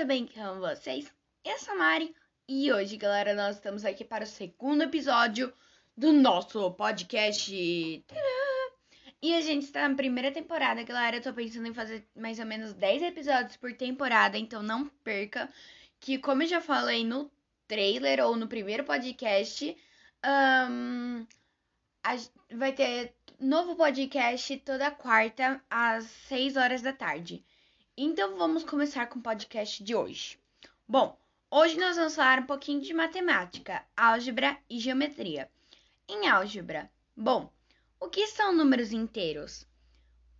tudo bem com vocês? Eu sou a Mari e hoje, galera, nós estamos aqui para o segundo episódio do nosso podcast. Tadã! E a gente está na primeira temporada, galera. Eu tô pensando em fazer mais ou menos 10 episódios por temporada, então não perca. Que, como eu já falei no trailer ou no primeiro podcast, um, a, vai ter novo podcast toda quarta às 6 horas da tarde. Então vamos começar com o podcast de hoje. Bom, hoje nós vamos falar um pouquinho de matemática, álgebra e geometria. Em álgebra, bom, o que são números inteiros?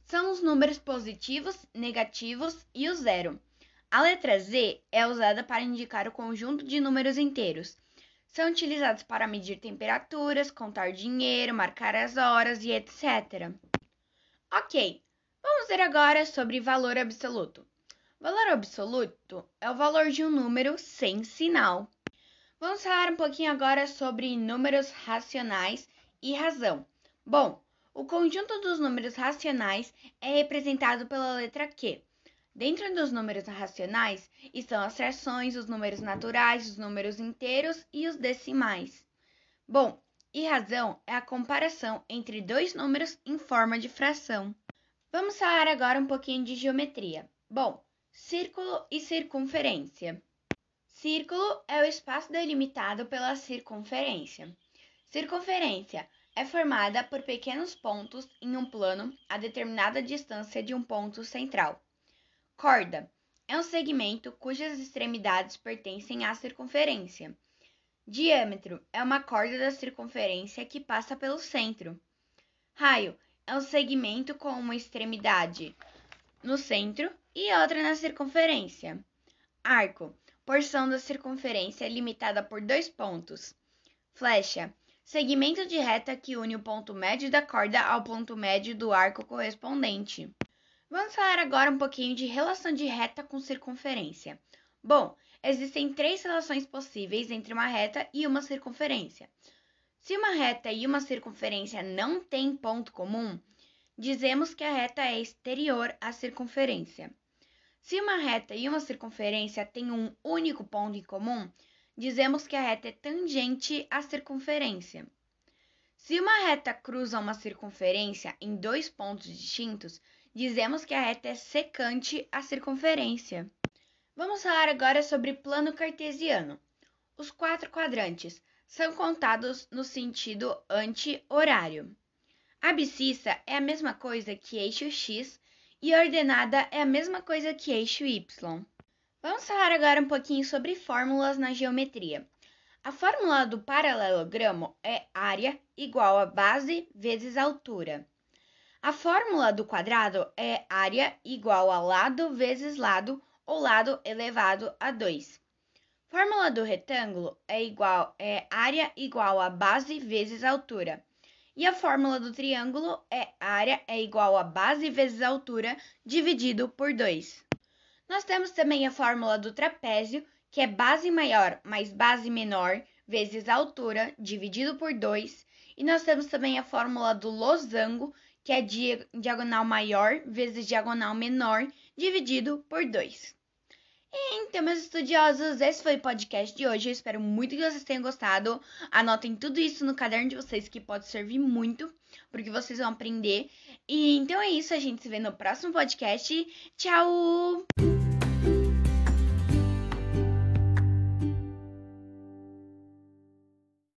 São os números positivos, negativos e o zero. A letra Z é usada para indicar o conjunto de números inteiros. São utilizados para medir temperaturas, contar dinheiro, marcar as horas e etc. Ok, Vamos ver agora sobre valor absoluto. Valor absoluto é o valor de um número sem sinal. Vamos falar um pouquinho agora sobre números racionais e razão. Bom, o conjunto dos números racionais é representado pela letra Q. Dentro dos números racionais estão as frações, os números naturais, os números inteiros e os decimais. Bom, e razão é a comparação entre dois números em forma de fração. Vamos falar agora um pouquinho de geometria. Bom, círculo e circunferência. Círculo é o espaço delimitado pela circunferência. Circunferência é formada por pequenos pontos em um plano a determinada distância de um ponto central. Corda é um segmento cujas extremidades pertencem à circunferência. Diâmetro é uma corda da circunferência que passa pelo centro. Raio é um segmento com uma extremidade no centro e outra na circunferência. Arco, porção da circunferência limitada por dois pontos. Flecha, segmento de reta que une o ponto médio da corda ao ponto médio do arco correspondente. Vamos falar agora um pouquinho de relação de reta com circunferência. Bom, existem três relações possíveis entre uma reta e uma circunferência. Se uma reta e uma circunferência não têm ponto comum, dizemos que a reta é exterior à circunferência. Se uma reta e uma circunferência têm um único ponto em comum, dizemos que a reta é tangente à circunferência. Se uma reta cruza uma circunferência em dois pontos distintos, dizemos que a reta é secante à circunferência. Vamos falar agora sobre plano cartesiano. Os quatro quadrantes são contados no sentido anti-horário. Abscissa é a mesma coisa que eixo x e ordenada é a mesma coisa que eixo y. Vamos falar agora um pouquinho sobre fórmulas na geometria. A fórmula do paralelogramo é área igual a base vezes altura. A fórmula do quadrado é área igual a lado vezes lado ou lado elevado a 2. Fórmula do retângulo é igual é área igual a base vezes altura. E a fórmula do triângulo é área é igual a base vezes altura dividido por 2. Nós temos também a fórmula do trapézio, que é base maior mais base menor vezes altura dividido por 2. E nós temos também a fórmula do losango, que é diagonal maior vezes diagonal menor dividido por 2. Então, meus estudiosos, esse foi o podcast de hoje. Eu espero muito que vocês tenham gostado. Anotem tudo isso no caderno de vocês, que pode servir muito, porque vocês vão aprender. E então é isso, a gente se vê no próximo podcast. Tchau!